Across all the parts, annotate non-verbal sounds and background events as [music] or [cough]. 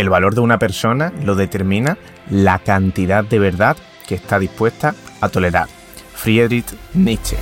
El valor de una persona lo determina la cantidad de verdad que está dispuesta a tolerar. Friedrich Nietzsche.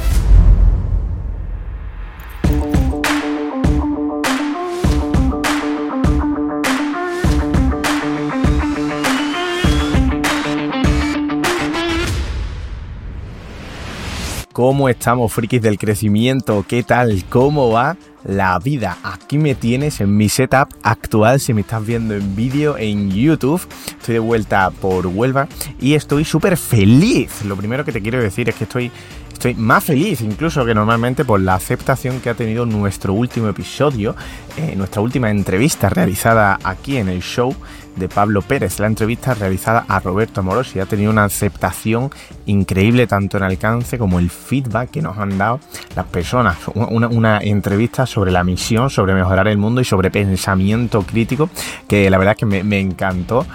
¿Cómo estamos, frikis del crecimiento? ¿Qué tal? ¿Cómo va la vida? Aquí me tienes en mi setup actual, si me estás viendo en vídeo en YouTube. Estoy de vuelta por Huelva y estoy súper feliz. Lo primero que te quiero decir es que estoy Estoy más feliz incluso que normalmente por la aceptación que ha tenido nuestro último episodio, eh, nuestra última entrevista realizada aquí en el show de Pablo Pérez, la entrevista realizada a Roberto Amorosi. Ha tenido una aceptación increíble tanto en alcance como el feedback que nos han dado las personas. Una, entrevista sobre la misión, sobre mejorar el mundo y sobre pensamiento crítico que la verdad es que me encantó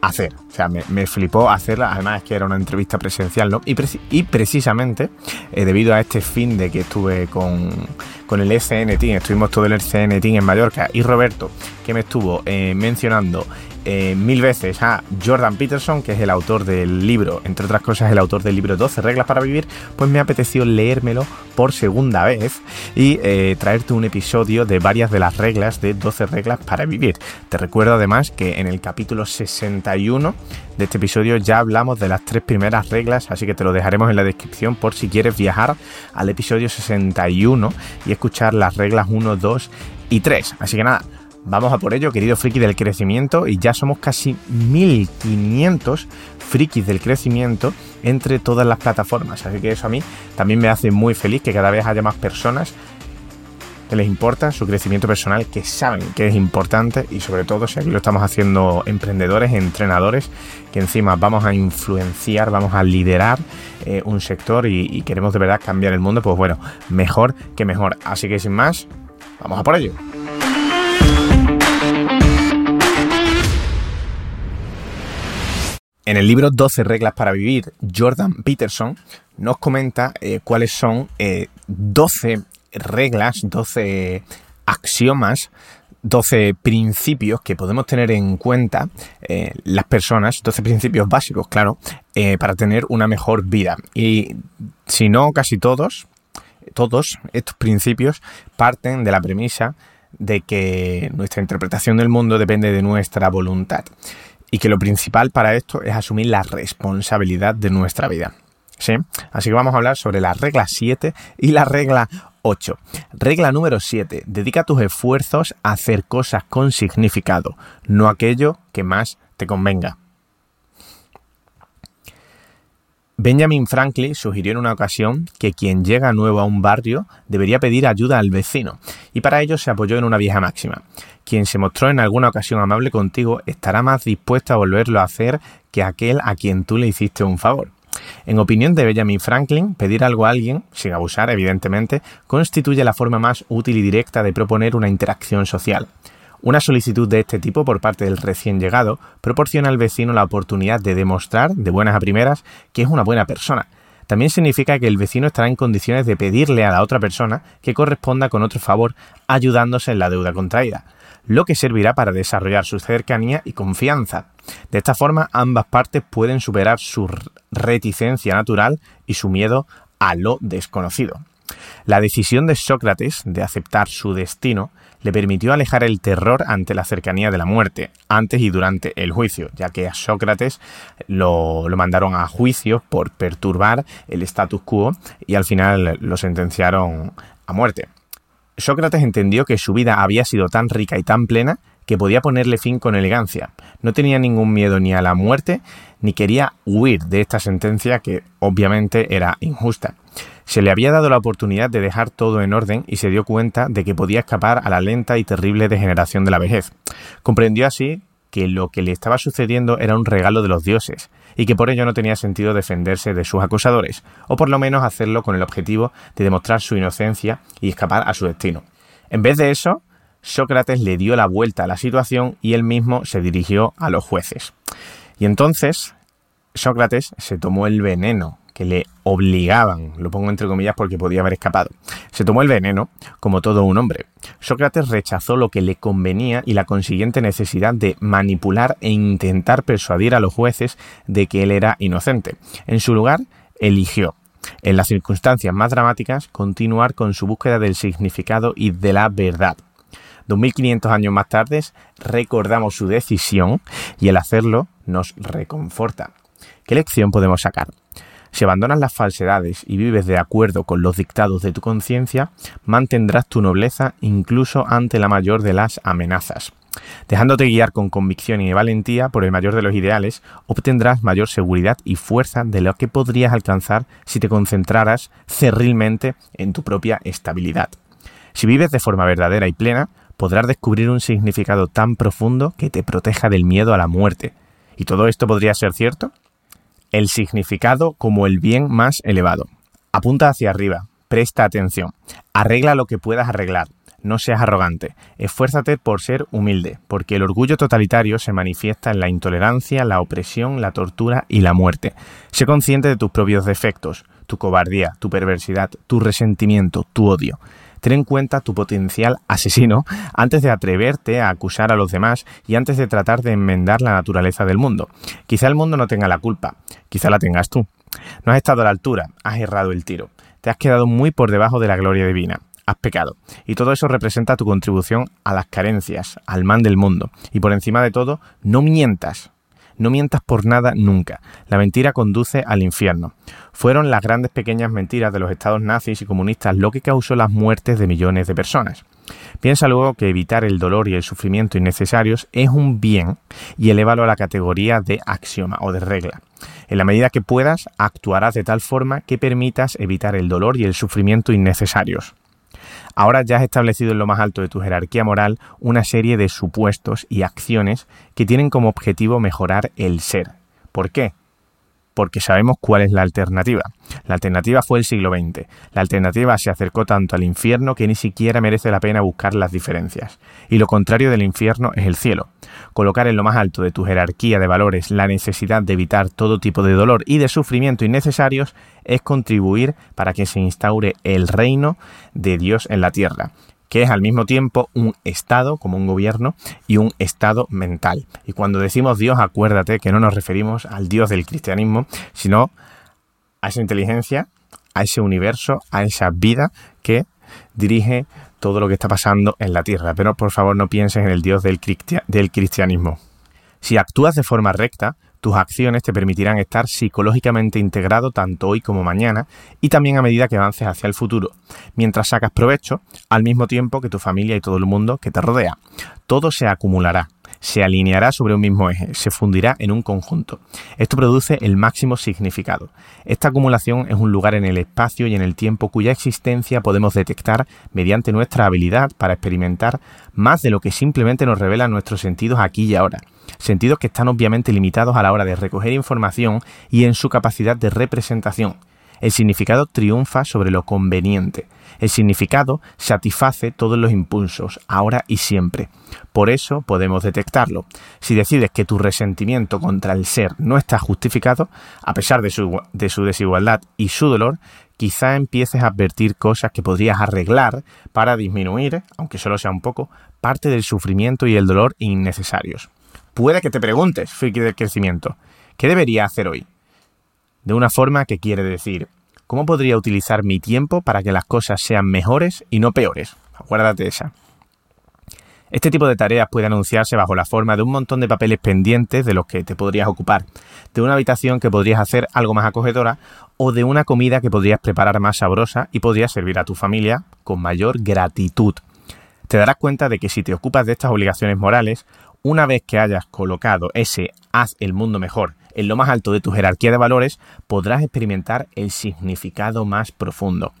hacer. O sea, me, flipó hacerla. Además, es que era una entrevista presencial, ¿no? Y, precisamente, eh, debido a este fin de que estuve con, con el SN Team, estuvimos todo el SN Team en Mallorca, y Roberto, que me estuvo eh, mencionando eh, mil veces a Jordan Peterson, que es el autor del libro, entre otras cosas el autor del libro 12 reglas para vivir, pues me apeteció leérmelo por segunda vez y eh, traerte un episodio de varias de las reglas de 12 reglas para vivir. Te recuerdo además que en el capítulo 61 de este episodio ya hablamos de las tres primeras reglas, así que te lo dejaremos en la descripción por si quieres viajar al episodio 61 y escuchar las reglas 1, 2 y 3. Así que nada, Vamos a por ello, querido friki del crecimiento, y ya somos casi 1500 frikis del crecimiento entre todas las plataformas. Así que eso a mí también me hace muy feliz que cada vez haya más personas que les importa su crecimiento personal, que saben que es importante y sobre todo si aquí lo estamos haciendo emprendedores, entrenadores, que encima vamos a influenciar, vamos a liderar eh, un sector y, y queremos de verdad cambiar el mundo, pues bueno, mejor que mejor. Así que sin más, vamos a por ello. En el libro 12 reglas para vivir, Jordan Peterson nos comenta eh, cuáles son 12 eh, reglas, 12 axiomas, 12 principios que podemos tener en cuenta eh, las personas, 12 principios básicos, claro, para tener una mejor vida. Y si no, casi todos, todos estos principios parten de la premisa de que nuestra interpretación del mundo depende de nuestra voluntad y que lo principal para esto es asumir la responsabilidad de nuestra vida. ¿Sí? Así que vamos a hablar sobre la regla 7 y la regla 8. Regla número 7. Dedica tus esfuerzos a hacer cosas con significado, no aquello que más te convenga. Benjamin Franklin sugirió en una ocasión que quien llega nuevo a un barrio debería pedir ayuda al vecino, y para ello se apoyó en una vieja máxima. Quien se mostró en alguna ocasión amable contigo estará más dispuesto a volverlo a hacer que aquel a quien tú le hiciste un favor. En opinión de Benjamin Franklin, pedir algo a alguien, sin abusar evidentemente, constituye la forma más útil y directa de proponer una interacción social. Una solicitud de este tipo por parte del recién llegado proporciona al vecino la oportunidad de demostrar, de buenas a primeras, que es una buena persona. También significa que el vecino estará en condiciones de pedirle a la otra persona que corresponda con otro favor, ayudándose en la deuda contraída lo que servirá para desarrollar su cercanía y confianza. De esta forma, ambas partes pueden superar su reticencia natural y su miedo a lo desconocido. La decisión de Sócrates de aceptar su destino le permitió alejar el terror ante la cercanía de la muerte, antes y durante el juicio, ya que a Sócrates lo, mandaron a juicio por perturbar el status quo y al final lo sentenciaron a muerte. Sócrates entendió que su vida había sido tan rica y tan plena que podía ponerle fin con elegancia. No tenía ningún miedo ni a la muerte, ni quería huir de esta sentencia que obviamente era injusta. Se le había dado la oportunidad de dejar todo en orden y se dio cuenta de que podía escapar a la lenta y terrible degeneración de la vejez. Comprendió así que lo que le estaba sucediendo era un regalo de los dioses, y que por ello no tenía sentido defenderse de sus acusadores, o por lo menos hacerlo con el objetivo de demostrar su inocencia y escapar a su destino. En vez de eso, Sócrates le dio la vuelta a la situación y él mismo se dirigió a los jueces. Y entonces Sócrates se tomó el veneno que le obligaban, lo pongo entre comillas porque podía haber escapado. Se tomó el veneno, como todo un hombre. Sócrates rechazó lo que le convenía y la consiguiente necesidad de manipular e intentar persuadir a los jueces de que él era inocente. En su lugar, eligió, en las circunstancias más dramáticas, continuar con su búsqueda del significado y de la verdad. 2500 años más tarde, recordamos su decisión y el hacerlo nos reconforta. ¿Qué lección podemos sacar? Si abandonas las falsedades y vives de acuerdo con los dictados de tu conciencia, mantendrás tu nobleza incluso ante la mayor de las amenazas. Dejándote guiar con convicción y valentía por el mayor de los ideales, obtendrás mayor seguridad y fuerza de lo que podrías alcanzar si te concentraras cerrilmente en tu propia estabilidad. Si vives de forma verdadera y plena, podrás descubrir un significado tan profundo que te proteja del miedo a la muerte. ¿Y todo esto podría ser cierto? El significado como el bien más elevado. Apunta hacia arriba, presta atención, arregla lo que puedas arreglar, no seas arrogante, esfuérzate por ser humilde, porque el orgullo totalitario se manifiesta en la intolerancia, la opresión, la tortura y la muerte. Sé consciente de tus propios defectos, tu cobardía, tu perversidad, tu resentimiento, tu odio. Ten en cuenta tu potencial asesino [laughs] antes de atreverte a acusar a los demás y antes de tratar de enmendar la naturaleza del mundo. Quizá el mundo no tenga la culpa, quizá la tengas tú. No has estado a la altura, has errado el tiro, te has quedado muy por debajo de la gloria divina has pecado. Y todo eso representa tu contribución a las carencias, al mal del mundo. Y por encima de todo, no mientas. No mientas por nada nunca. La mentira conduce al infierno. Fueron las grandes pequeñas mentiras de los estados nazis y comunistas lo que causó las muertes de millones de personas. Piensa luego que evitar el dolor y el sufrimiento innecesarios es un bien y elévalo a la categoría de axioma o de regla. En la medida que puedas, actuarás de tal forma que permitas evitar el dolor y el sufrimiento innecesarios. Ahora ya has establecido en lo más alto de tu jerarquía moral una serie de supuestos y acciones que tienen como objetivo mejorar el ser. ¿Por qué? Porque sabemos cuál es la alternativa. La alternativa fue el siglo XX. La alternativa se acercó tanto al infierno que ni siquiera merece la pena buscar las diferencias. Y lo contrario del infierno es el cielo. Colocar en lo más alto de tu jerarquía de valores la necesidad de evitar todo tipo de dolor y de sufrimiento innecesarios es contribuir para que se instaure el reino de Dios en la tierra que es al mismo tiempo un Estado, como un gobierno, y un Estado mental. Y cuando decimos Dios, acuérdate que no nos referimos al Dios del cristianismo, sino a esa inteligencia, a ese universo, a esa vida que dirige todo lo que está pasando en la tierra. Pero por favor no pienses en el Dios del, cristianismo. Si actúas de forma recta, tus acciones te permitirán estar psicológicamente integrado tanto hoy como mañana y también a medida que avances hacia el futuro, mientras sacas provecho al mismo tiempo que tu familia y todo el mundo que te rodea. Todo se acumulará, se alineará sobre un mismo eje, se fundirá en un conjunto. Esto produce el máximo significado. Esta acumulación es un lugar en el espacio y en el tiempo cuya existencia podemos detectar mediante nuestra habilidad para experimentar más de lo que simplemente nos revelan nuestros sentidos aquí y ahora. Sentidos que están obviamente limitados a la hora de recoger información y en su capacidad de representación. El significado triunfa sobre lo conveniente. El significado satisface todos los impulsos, ahora y siempre. Por eso podemos detectarlo. Si decides que tu resentimiento contra el ser no está justificado, a pesar de su, de su desigualdad y su dolor, quizá empieces a advertir cosas que podrías arreglar para disminuir, aunque solo sea un poco, parte del sufrimiento y el dolor innecesarios. Puede que te preguntes, friki del crecimiento, ¿qué debería hacer hoy? De una forma que quiere decir, ¿Cómo podría utilizar mi tiempo para que las cosas sean mejores y no peores? Acuérdate esa. Este tipo de tareas puede anunciarse bajo la forma de un montón de papeles pendientes de los que te podrías ocupar, de una habitación que podrías hacer algo más acogedora o de una comida que podrías preparar más sabrosa y podrías servir a tu familia con mayor gratitud. Te darás cuenta de que si te ocupas de estas obligaciones morales, una vez que hayas colocado ese haz el mundo mejor en lo más alto de tu jerarquía de valores, podrás experimentar el significado más profundo.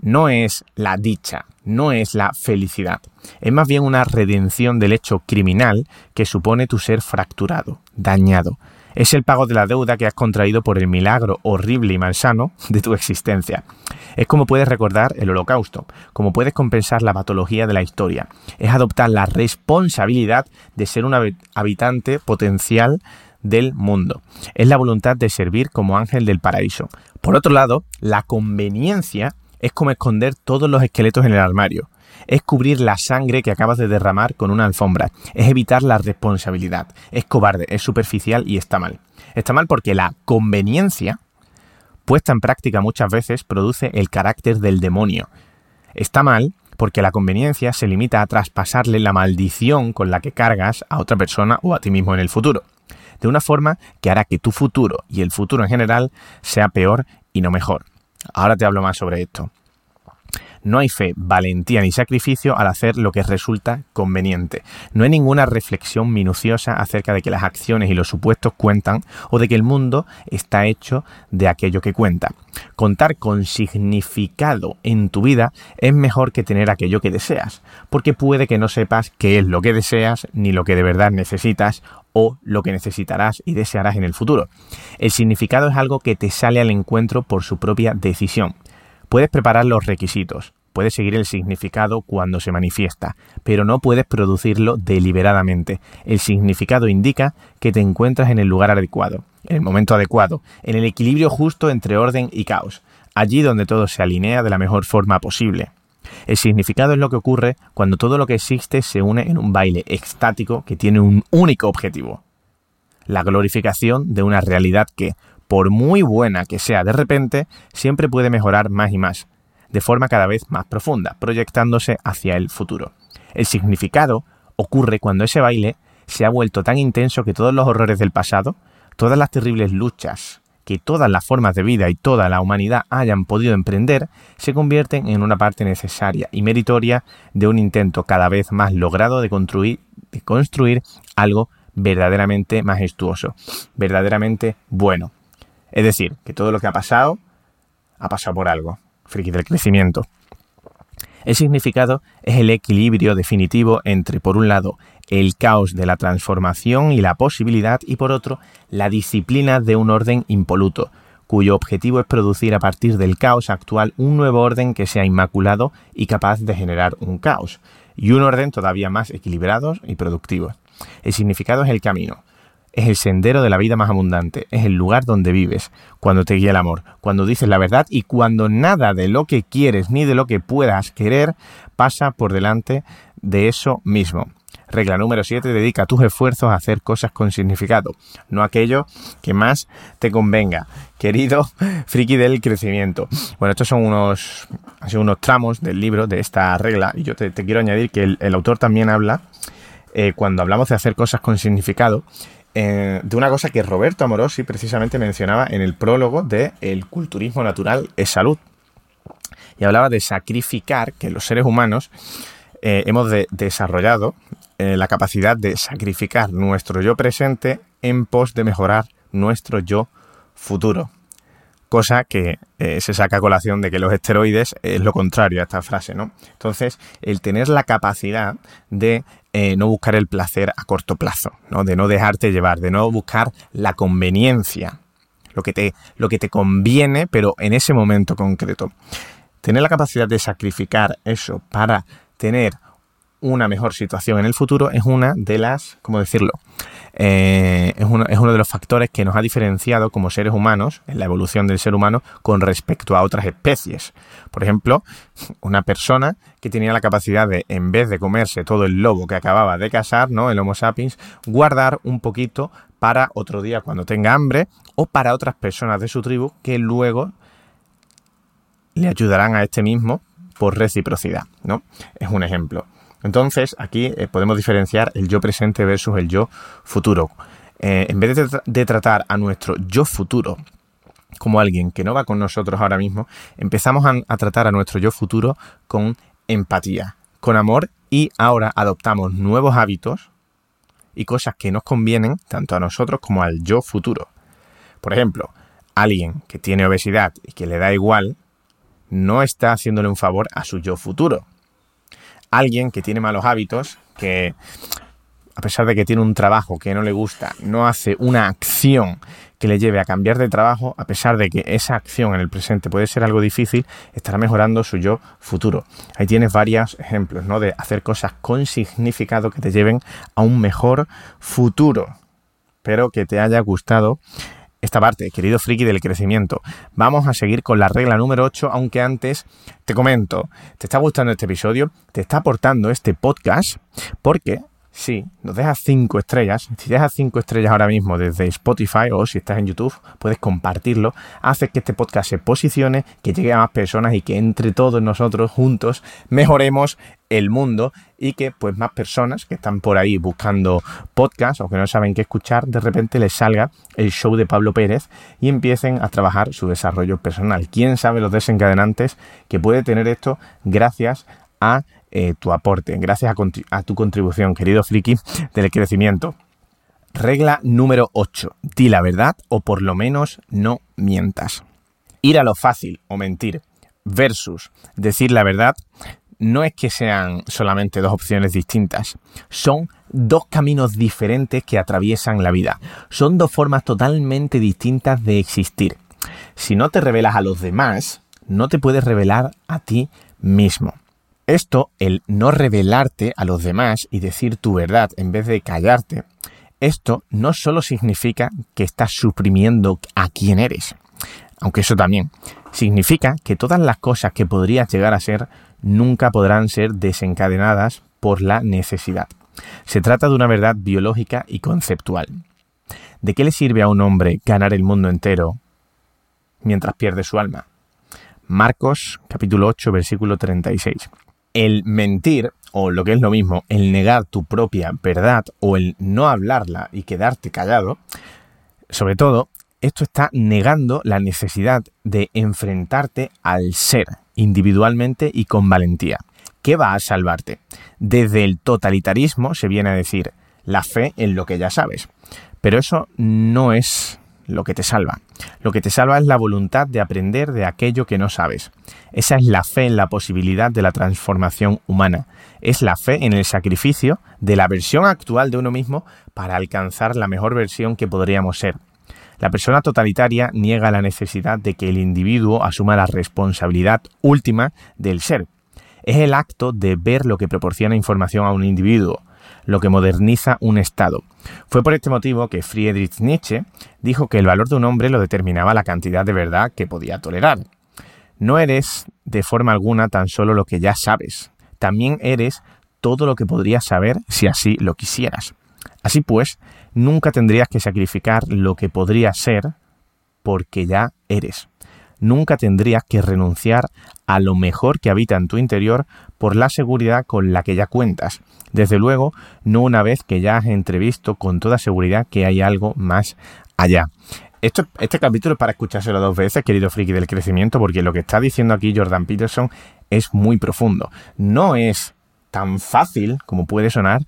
No es la dicha, no es la felicidad, es más bien una redención del hecho criminal que supone tu ser fracturado, dañado. Es el pago de la deuda que has contraído por el milagro horrible y malsano de tu existencia. Es como puedes recordar el holocausto, como puedes compensar la patología de la historia. Es adoptar la responsabilidad de ser un habitante potencial del mundo. Es la voluntad de servir como ángel del paraíso. Por otro lado, la conveniencia es como esconder todos los esqueletos en el armario. Es cubrir la sangre que acabas de derramar con una alfombra. Es evitar la responsabilidad. Es cobarde, es superficial y está mal. Está mal porque la conveniencia, puesta en práctica muchas veces, produce el carácter del demonio. Está mal porque la conveniencia se limita a traspasarle la maldición con la que cargas a otra persona o a ti mismo en el futuro, de una forma que hará que tu futuro y el futuro en general sea peor y no mejor. Ahora te hablo más sobre esto. No hay fe, valentía ni sacrificio al hacer lo que resulta conveniente. No hay ninguna reflexión minuciosa acerca de que las acciones y los supuestos cuentan o de que el mundo está hecho de aquello que cuenta. Contar con significado en tu vida es mejor que tener aquello que deseas, porque puede que no sepas qué es lo que deseas ni lo que de verdad necesitas o lo que necesitarás y desearás en el futuro. El significado es algo que te sale al encuentro por su propia decisión. Puedes preparar los requisitos, puedes seguir el significado cuando se manifiesta, pero no puedes producirlo deliberadamente. El significado indica que te encuentras en el lugar adecuado, en el momento adecuado, en el equilibrio justo entre orden y caos, allí donde todo se alinea de la mejor forma posible. El significado es lo que ocurre cuando todo lo que existe se une en un baile extático que tiene un único objetivo, la glorificación de una realidad que, por muy buena que sea de repente, siempre puede mejorar más y más, de forma cada vez más profunda, proyectándose hacia el futuro. El significado ocurre cuando ese baile se ha vuelto tan intenso que todos los horrores del pasado, todas las terribles luchas que todas las formas de vida y toda la humanidad hayan podido emprender, se convierten en una parte necesaria y meritoria de un intento cada vez más logrado de construir, de construir algo verdaderamente majestuoso, verdaderamente bueno, es decir, que todo lo que ha pasado ha pasado por algo, friki del crecimiento. El significado es el equilibrio definitivo entre, por un lado, el caos de la transformación y la posibilidad, y por otro, la disciplina de un orden impoluto, cuyo objetivo es producir a partir del caos actual un nuevo orden que sea inmaculado y capaz de generar un caos, y un orden todavía más equilibrado y productivo. El significado es el camino, es el sendero de la vida más abundante, es el lugar donde vives, cuando te guía el amor, cuando dices la verdad y cuando nada de lo que quieres ni de lo que puedas querer pasa por delante de eso mismo. Regla número 7, dedica tus esfuerzos a hacer cosas con significado, no aquello que más te convenga. Querido [laughs] friki del crecimiento. Bueno, estos son unos, unos tramos del libro de esta regla y yo te, quiero añadir que el, autor también habla, eh, cuando hablamos de hacer cosas con significado, eh, de una cosa que Roberto Amorosi precisamente mencionaba en el prólogo de El culturismo natural es salud. Y hablaba de sacrificar, que los seres humanos eh, hemos desarrollado eh, la capacidad de sacrificar nuestro yo presente en pos de mejorar nuestro yo futuro cosa que eh, se saca a colación de que los esteroides es lo contrario a esta frase, ¿no? Entonces, el tener la capacidad de eh, no buscar el placer a corto plazo, ¿no? De no dejarte llevar, de no buscar la conveniencia, lo que te, lo que te conviene, pero en ese momento concreto. Tener la capacidad de sacrificar eso para tener una mejor situación en el futuro es una de las, ¿cómo decirlo? Eh, es, uno, es, uno, de los factores que nos ha diferenciado como seres humanos, en la evolución del ser humano, con respecto a otras especies. Por ejemplo, una persona que tenía la capacidad de, en vez de comerse todo el lobo que acababa de cazar, ¿no? El Homo sapiens, guardar un poquito para otro día cuando tenga hambre o para otras personas de su tribu que luego le ayudarán a este mismo por reciprocidad, ¿no? Es un ejemplo. Entonces, aquí eh, podemos diferenciar el yo presente versus el yo futuro. Eh, en vez de, tratar a nuestro yo futuro como alguien que no va con nosotros ahora mismo, empezamos a, tratar a nuestro yo futuro con empatía, con amor y ahora adoptamos nuevos hábitos y cosas que nos convienen tanto a nosotros como al yo futuro. Por ejemplo, alguien que tiene obesidad y que le da igual, no está haciéndole un favor a su yo futuro alguien que tiene malos hábitos, que a pesar de que tiene un trabajo que no le gusta, no hace una acción que le lleve a cambiar de trabajo, a pesar de que esa acción en el presente puede ser algo difícil, estará mejorando su yo futuro. Ahí tienes varios ejemplos, ¿no? De hacer cosas con significado que te lleven a un mejor futuro. Espero que te haya gustado esta parte, querido friki del crecimiento. Vamos a seguir con la regla número 8, aunque antes te comento, ¿te está gustando este episodio? ¿Te está aportando este podcast? Porque Sí, nos dejas cinco estrellas. Si dejas cinco estrellas ahora mismo desde Spotify o si estás en YouTube, puedes compartirlo. Hace que este podcast se posicione, que llegue a más personas y que entre todos nosotros juntos mejoremos el mundo y que pues más personas que están por ahí buscando podcast o que no saben qué escuchar, de repente les salga el show de Pablo Pérez y empiecen a trabajar su desarrollo personal. ¿Quién sabe los desencadenantes que puede tener esto gracias a eh, tu aporte, gracias a, tu contribución, querido friki, del crecimiento. Regla número 8. Di la verdad o por lo menos no mientas. Ir a lo fácil o mentir versus decir la verdad no es que sean solamente dos opciones distintas, son dos caminos diferentes que atraviesan la vida, son dos formas totalmente distintas de existir. Si no te revelas a los demás, no te puedes revelar a ti mismo. Esto, el no revelarte a los demás y decir tu verdad en vez de callarte, esto no solo significa que estás suprimiendo a quien eres, aunque eso también, significa que todas las cosas que podrías llegar a ser nunca podrán ser desencadenadas por la necesidad. Se trata de una verdad biológica y conceptual. ¿De qué le sirve a un hombre ganar el mundo entero mientras pierde su alma? Marcos capítulo 8 versículo 36 el mentir, o lo que es lo mismo, el negar tu propia verdad o el no hablarla y quedarte callado, sobre todo, esto está negando la necesidad de enfrentarte al ser individualmente y con valentía. ¿Qué va a salvarte? Desde el totalitarismo se viene a decir la fe en lo que ya sabes. Pero eso no es lo que te salva. Lo que te salva es la voluntad de aprender de aquello que no sabes. Esa es la fe en la posibilidad de la transformación humana. Es la fe en el sacrificio de la versión actual de uno mismo para alcanzar la mejor versión que podríamos ser. La persona totalitaria niega la necesidad de que el individuo asuma la responsabilidad última del ser. Es el acto de ver lo que proporciona información a un individuo, lo que moderniza un Estado. Fue por este motivo que Friedrich Nietzsche dijo que el valor de un hombre lo determinaba la cantidad de verdad que podía tolerar. No eres de forma alguna tan solo lo que ya sabes, también eres todo lo que podrías saber si así lo quisieras. Así pues, nunca tendrías que sacrificar lo que podría ser porque ya eres. Nunca tendrías que renunciar a lo mejor que habita en tu interior por la seguridad con la que ya cuentas. Desde luego, no una vez que ya has entrevisto con toda seguridad que hay algo más allá. Esto, este capítulo es para escuchárselo dos veces, querido friki del crecimiento, porque lo que está diciendo aquí Jordan Peterson es muy profundo. No es tan fácil como puede sonar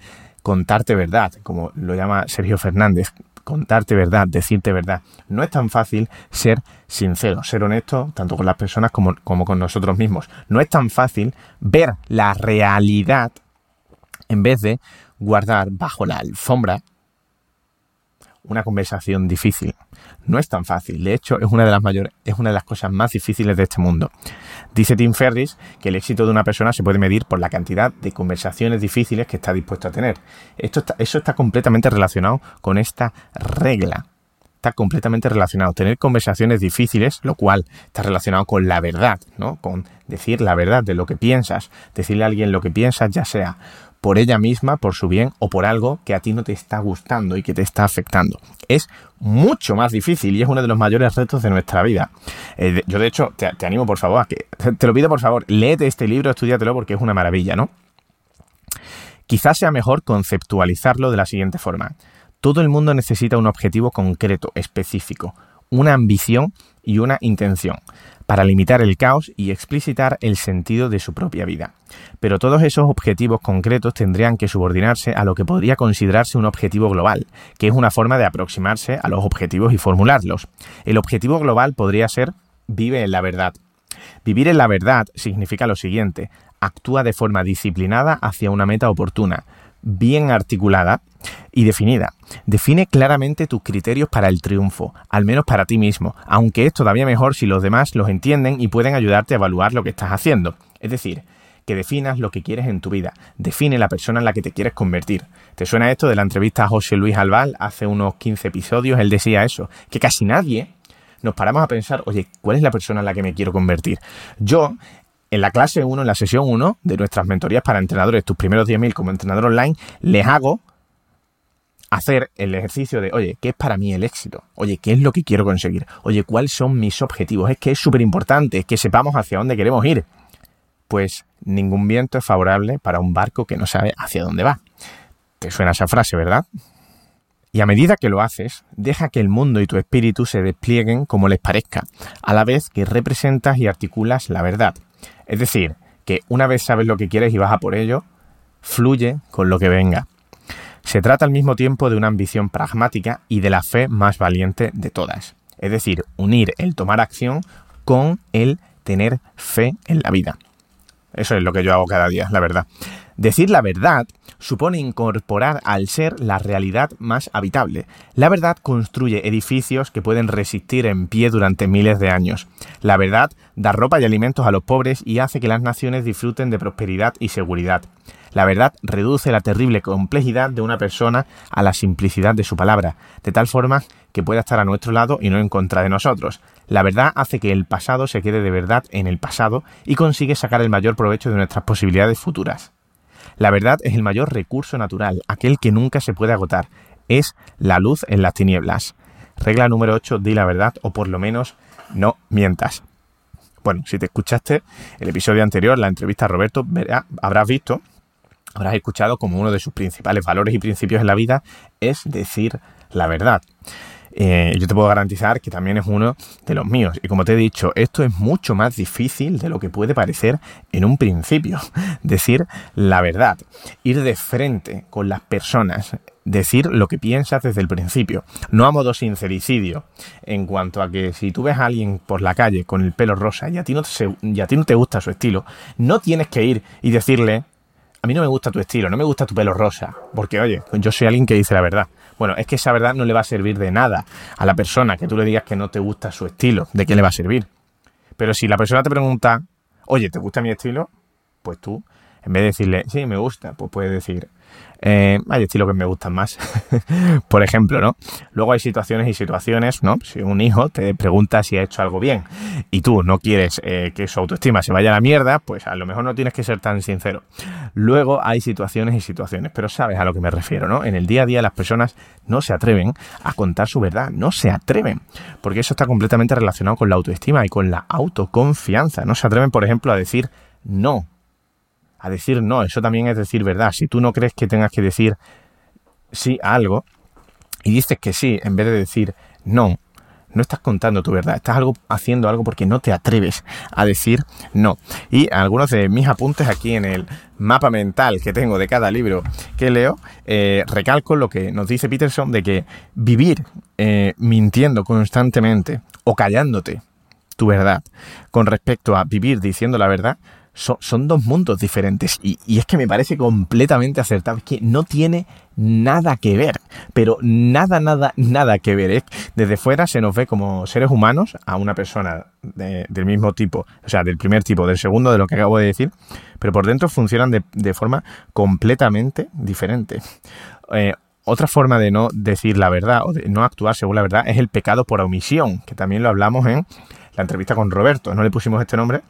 contarte verdad, como lo llama Sergio Fernández, contarte verdad, decirte verdad. No es tan fácil ser sincero, ser honesto, tanto con las personas como, como con nosotros mismos. No es tan fácil ver la realidad en vez de guardar bajo la alfombra una conversación difícil. No es tan fácil, de hecho es una de las mayores, es una de las cosas más difíciles de este mundo. Dice Tim Ferris que el éxito de una persona se puede medir por la cantidad de conversaciones difíciles que está dispuesto a tener. Esto eso está completamente relacionado con esta regla. Está completamente relacionado. Tener conversaciones difíciles, lo cual está relacionado con la verdad, ¿no? Con decir la verdad de lo que piensas, decirle a alguien lo que piensas, ya sea por ella misma, por su bien o por algo que a ti no te está gustando y que te está afectando. Es mucho más difícil y es uno de los mayores retos de nuestra vida. Eh, yo de hecho te, animo por favor a que, [laughs] te lo pido por favor, léete este libro, estudiatelo porque es una maravilla, ¿no? Quizás sea mejor conceptualizarlo de la siguiente forma. Todo el mundo necesita un objetivo concreto, específico, una ambición y una intención para limitar el caos y explicitar el sentido de su propia vida. Pero todos esos objetivos concretos tendrían que subordinarse a lo que podría considerarse un objetivo global, que es una forma de aproximarse a los objetivos y formularlos. El objetivo global podría ser vive en la verdad. Vivir en la verdad significa lo siguiente, actúa de forma disciplinada hacia una meta oportuna, bien articulada y definida. Define claramente tus criterios para el triunfo, al menos para ti mismo, aunque es todavía mejor si los demás los entienden y pueden ayudarte a evaluar lo que estás haciendo. Es decir, que definas lo que quieres en tu vida. Define la persona en la que te quieres convertir. ¿Te suena esto de la entrevista a José Luis Albal hace unos 15 episodios? Él decía eso, que casi nadie nos paramos a pensar, oye, ¿cuál es la persona en la que me quiero convertir? Yo, en la clase 1, en la sesión 1 de nuestras mentorías para entrenadores, tus primeros 10.000 como entrenador online, les hago hacer el ejercicio de, oye, ¿qué es para mí el éxito? Oye, ¿qué es lo que quiero conseguir? Oye, ¿cuáles son mis objetivos? Es que es súper importante que sepamos hacia dónde queremos ir. Pues ningún viento es favorable para un barco que no sabe hacia dónde va. Te suena esa frase, ¿verdad? Y a medida que lo haces, deja que el mundo y tu espíritu se desplieguen como les parezca, a la vez que representas y articulas la verdad. Es decir, que una vez sabes lo que quieres y vas a por ello, fluye con lo que venga. Se trata al mismo tiempo de una ambición pragmática y de la fe más valiente de todas. Es decir, unir el tomar acción con el tener fe en la vida. Eso es lo que yo hago cada día, la verdad. Decir la verdad supone incorporar al ser la realidad más habitable. La verdad construye edificios que pueden resistir en pie durante miles de años. La verdad da ropa y alimentos a los pobres y hace que las naciones disfruten de prosperidad y seguridad. La verdad reduce la terrible complejidad de una persona a la simplicidad de su palabra, de tal forma que pueda estar a nuestro lado y no en contra de nosotros. La verdad hace que el pasado se quede de verdad en el pasado y consigue sacar el mayor provecho de nuestras posibilidades futuras. La verdad es el mayor recurso natural, aquel que nunca se puede agotar. Es la luz en las tinieblas. Regla número 8, di la verdad o por lo menos no mientas. Bueno, si te escuchaste el episodio anterior, la entrevista a Roberto, habrás visto habrás escuchado como uno de sus principales valores y principios en la vida es decir la verdad. Eh, yo te puedo garantizar que también es uno de los míos. Y como te he dicho, esto es mucho más difícil de lo que puede parecer en un principio. [laughs] Decir la verdad, ir de frente con las personas, decir lo que piensas desde el principio, no a modo sincericidio, en cuanto a que si tú ves a alguien por la calle con el pelo rosa y a ti no y a ti no te gusta su estilo, no tienes que ir y decirle a mí no me gusta tu estilo, no me gusta tu pelo rosa, porque oye, yo soy alguien que dice la verdad. Bueno, es que esa verdad no le va a servir de nada a la persona que tú le digas que no te gusta su estilo, ¿de qué le va a servir? Pero si la persona te pregunta, oye, ¿te gusta mi estilo? Pues tú, en vez de decirle, sí, me gusta, pues puedes decir, eh, hay estilos que me gustan más, [laughs] por ejemplo, ¿no? Luego hay situaciones y situaciones, ¿no? Si un hijo te pregunta si ha hecho algo bien y tú no quieres eh, que su autoestima se vaya a la mierda, pues a lo mejor no tienes que ser tan sincero. Luego hay situaciones y situaciones, pero sabes a lo que me refiero, ¿no? En el día a día las personas no se atreven a contar su verdad, no se atreven, porque eso está completamente relacionado con la autoestima y con la autoconfianza. No se atreven, por ejemplo, a decir no a decir no. Eso también es decir verdad. Si tú no crees que tengas que decir sí a algo y dices que sí en vez de decir no, no estás contando tu verdad, estás algo, haciendo algo porque no te atreves a decir no. Y algunos de mis apuntes aquí en el mapa mental que tengo de cada libro que leo, eh, recalco lo que nos dice Peterson de que vivir eh, mintiendo constantemente o callándote tu verdad con respecto a vivir diciendo la verdad son, dos mundos diferentes y, es que me parece completamente acertado. Es que no tiene nada que ver, pero nada, nada, nada que ver. Desde fuera se nos ve como seres humanos a una persona del mismo tipo, o sea, del primer tipo, del segundo, de lo que acabo de decir, pero por dentro funcionan de, forma completamente diferente. Eh, otra forma de no decir la verdad o de no actuar según la verdad es el pecado por omisión, que también lo hablamos en la entrevista con Roberto. No le pusimos este nombre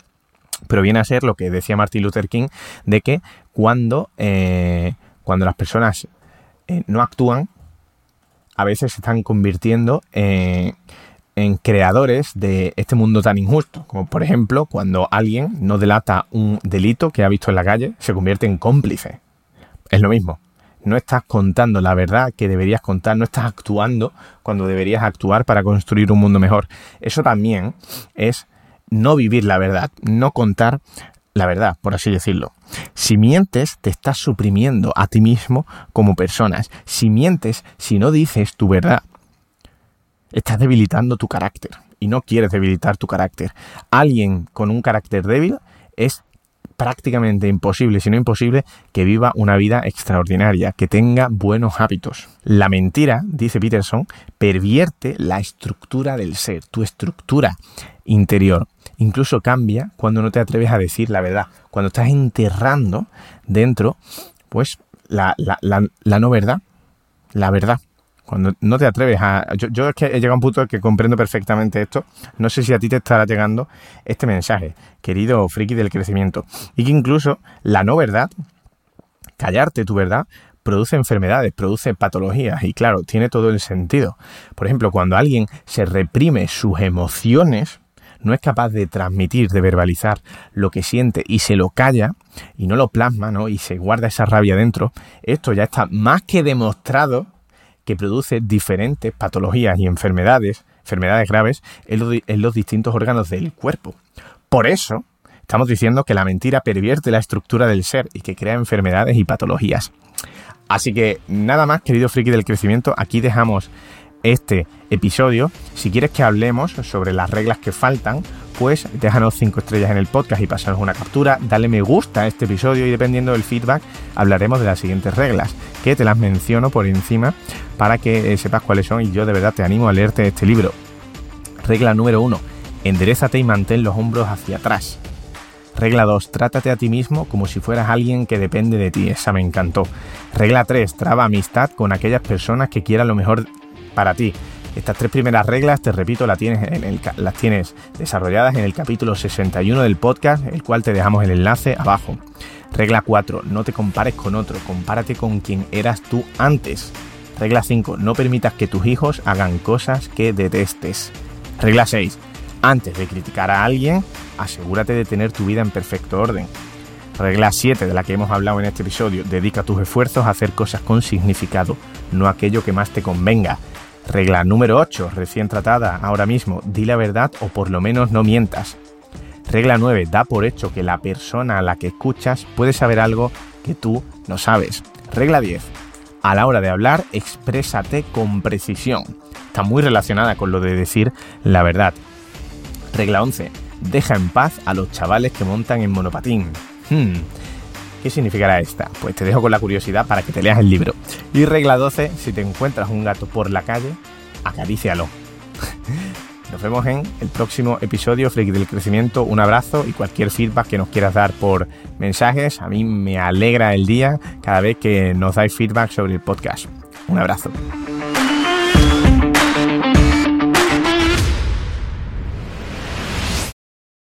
pero viene a ser lo que decía Martin Luther King, de que cuando, eh, cuando las personas eh, no actúan, a veces se están convirtiendo en creadores de este mundo tan injusto. Como por ejemplo, cuando alguien no delata un delito que ha visto en la calle, se convierte en cómplice. Es lo mismo. No estás contando la verdad que deberías contar, no estás actuando cuando deberías actuar para construir un mundo mejor. Eso también es no vivir la verdad, no contar la verdad, por así decirlo. Si mientes, te estás suprimiendo a ti mismo como personas. Si mientes, si no dices tu verdad, estás debilitando tu carácter y no quieres debilitar tu carácter. Alguien con un carácter débil es prácticamente imposible, si no imposible, que viva una vida extraordinaria, que tenga buenos hábitos. La mentira, dice Peterson, pervierte la estructura del ser, tu estructura interior. Incluso cambia cuando no te atreves a decir la verdad, cuando estás enterrando dentro, pues, la, la no verdad, la verdad. Cuando no te atreves a... Yo, es que he llegado a un punto en que comprendo perfectamente esto. No sé si a ti te estará llegando este mensaje, querido friki del crecimiento. Y que incluso la no verdad, callarte tu verdad, produce enfermedades, produce patologías y claro, tiene todo el sentido. Por ejemplo, cuando alguien se reprime sus emociones, no es capaz de transmitir, de verbalizar lo que siente y se lo calla y no lo plasma, ¿no? Y se guarda esa rabia dentro, esto ya está más que demostrado que produce diferentes patologías y enfermedades, enfermedades graves, en los, distintos órganos del cuerpo. Por eso, estamos diciendo que la mentira pervierte la estructura del ser y que crea enfermedades y patologías. Así que nada más, querido friki del crecimiento, aquí dejamos este episodio. Si quieres que hablemos sobre las reglas que faltan, pues déjanos 5 estrellas en el podcast y pasanos una captura, dale me gusta a este episodio y dependiendo del feedback hablaremos de las siguientes reglas, que te las menciono por encima para que eh, sepas cuáles son y yo de verdad te animo a leerte este libro. Regla número 1. Enderezate y mantén los hombros hacia atrás. Regla 2. Trátate a ti mismo como si fueras alguien que depende de ti. Esa me encantó. Regla 3. Traba amistad con aquellas personas que quieran lo mejor para ti. Estas tres primeras reglas, te repito, las tienes, desarrolladas en el capítulo 61 del podcast, el cual te dejamos el enlace abajo. Regla 4. No te compares con otro, compárate con quien eras tú antes. Regla 5. No permitas que tus hijos hagan cosas que detestes. Regla 6. Antes de criticar a alguien, asegúrate de tener tu vida en perfecto orden. Regla 7 de la que hemos hablado en este episodio. Dedica tus esfuerzos a hacer cosas con significado, no aquello que más te convenga. Regla número 8, recién tratada ahora mismo, di la verdad o por lo menos no mientas. Regla 9, da por hecho que la persona a la que escuchas puede saber algo que tú no sabes. Regla 10, a la hora de hablar, exprésate con precisión. Está muy relacionada con lo de decir la verdad. Regla 11, deja en paz a los chavales que montan en monopatín. Hmm, ¿Qué significará esta? Pues te dejo con la curiosidad para que te leas el libro. Y regla 12, si te encuentras un gato por la calle, acarícialo. [laughs] Nos vemos en el próximo episodio, Freak del Crecimiento. Un abrazo y cualquier feedback que nos quieras dar por mensajes. A mí me alegra el día cada vez que nos dais feedback sobre el podcast. Un abrazo.